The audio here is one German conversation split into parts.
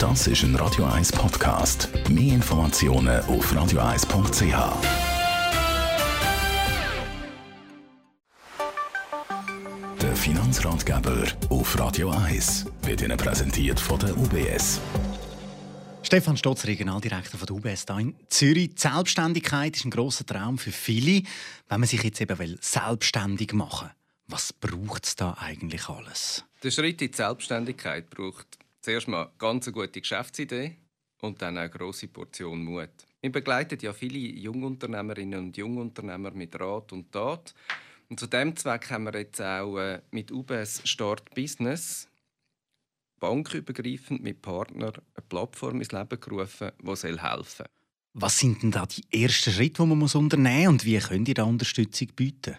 Das ist ein Radio 1 Podcast. Mehr Informationen auf radio1.ch. Der Finanzratgeber auf Radio 1 wird Ihnen präsentiert von der UBS. Stefan Stotz, Regionaldirektor von der UBS hier in Zürich. Die Selbstständigkeit ist ein grosser Traum für viele, wenn man sich jetzt eben selbstständig machen will. Was braucht es da eigentlich alles? Der Schritt in die Selbstständigkeit braucht zuerst mal eine ganz gute Geschäftsidee und dann eine grosse Portion Mut. Wir begleiten ja viele Jungunternehmerinnen und Jungunternehmer mit Rat und Tat. Und zu diesem Zweck haben wir jetzt auch äh, mit UBS Start Business bankübergreifend mit Partnern eine Plattform ins Leben gerufen, die helfen soll. Was sind denn da die ersten Schritte, die man unternehmen muss und wie könnt ihr da Unterstützung bieten?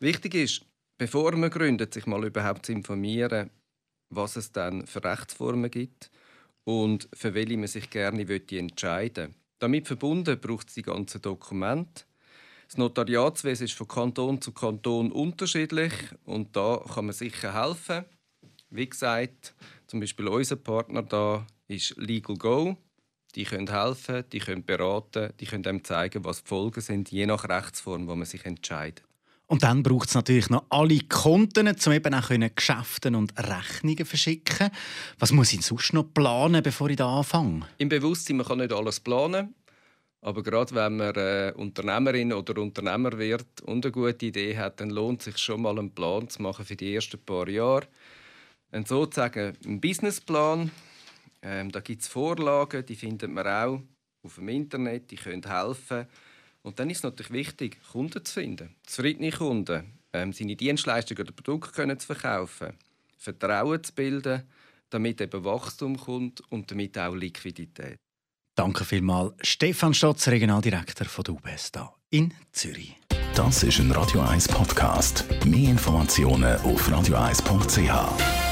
Wichtig ist, bevor man gründet, sich mal überhaupt zu informieren, was es dann für Rechtsformen gibt und für welche man sich gerne entscheiden will. Damit verbunden braucht es die ganzen Dokumente. Das Notariatswesen ist von Kanton zu Kanton unterschiedlich und da kann man sicher helfen. Wie gesagt, zum Beispiel unser Partner da ist Legal Go. Die können helfen, die können beraten, die können einem zeigen, was die Folgen sind, je nach Rechtsform, wo man sich entscheidet. Und dann braucht es natürlich noch alle Konten, um eben auch Geschäfte und Rechnungen verschicken. Was muss ich sonst noch planen, bevor ich da anfange? Im Bewusstsein, man kann nicht alles planen. Aber gerade wenn man äh, Unternehmerin oder Unternehmer wird und eine gute Idee hat, dann lohnt es sich schon mal einen Plan zu machen für die ersten paar Jahre. Ein sozusagen einen Businessplan. Ähm, da gibt es Vorlagen, die findet man auch auf dem Internet, die können helfen. Und dann ist es natürlich wichtig, Kunden zu finden, zufriedene Kunden, ähm, seine Dienstleistungen oder Produkte können zu verkaufen, Vertrauen zu bilden, damit eben Wachstum kommt und damit auch Liquidität. Danke vielmals, Stefan Stotz, Regionaldirektor von der UBS in Zürich. Das ist ein Radio 1 Podcast. Mehr Informationen auf radio1.ch.